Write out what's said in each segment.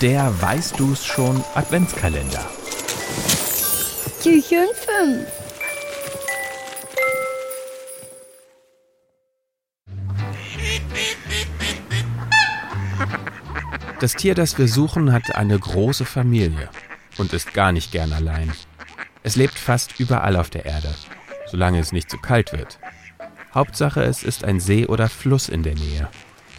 Der Weißt du's schon Adventskalender. Türchen 5. Das Tier, das wir suchen, hat eine große Familie und ist gar nicht gern allein. Es lebt fast überall auf der Erde, solange es nicht zu kalt wird. Hauptsache, es ist ein See oder Fluss in der Nähe.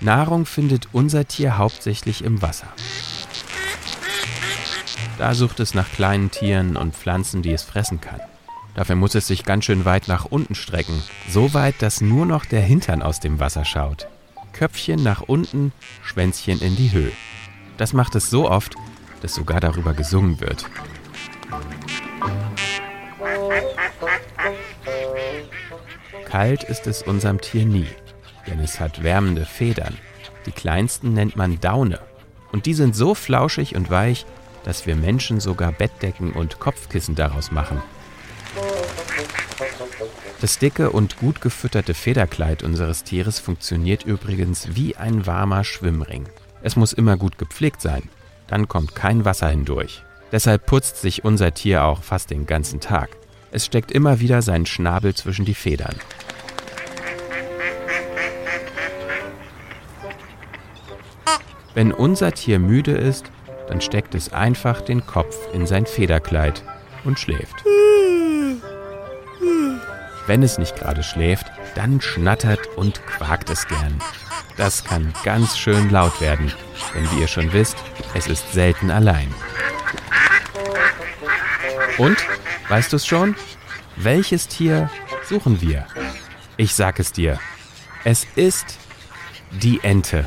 Nahrung findet unser Tier hauptsächlich im Wasser. Da sucht es nach kleinen Tieren und Pflanzen, die es fressen kann. Dafür muss es sich ganz schön weit nach unten strecken, so weit, dass nur noch der Hintern aus dem Wasser schaut. Köpfchen nach unten, Schwänzchen in die Höhe. Das macht es so oft, dass sogar darüber gesungen wird. Kalt ist es unserem Tier nie, denn es hat wärmende Federn. Die kleinsten nennt man Daune. Und die sind so flauschig und weich, dass wir Menschen sogar Bettdecken und Kopfkissen daraus machen. Das dicke und gut gefütterte Federkleid unseres Tieres funktioniert übrigens wie ein warmer Schwimmring. Es muss immer gut gepflegt sein, dann kommt kein Wasser hindurch. Deshalb putzt sich unser Tier auch fast den ganzen Tag. Es steckt immer wieder seinen Schnabel zwischen die Federn. Wenn unser Tier müde ist, dann steckt es einfach den Kopf in sein Federkleid und schläft. Wenn es nicht gerade schläft, dann schnattert und quakt es gern. Das kann ganz schön laut werden, denn wie ihr schon wisst, es ist selten allein. Und, weißt du es schon? Welches Tier suchen wir? Ich sag es dir. Es ist die Ente.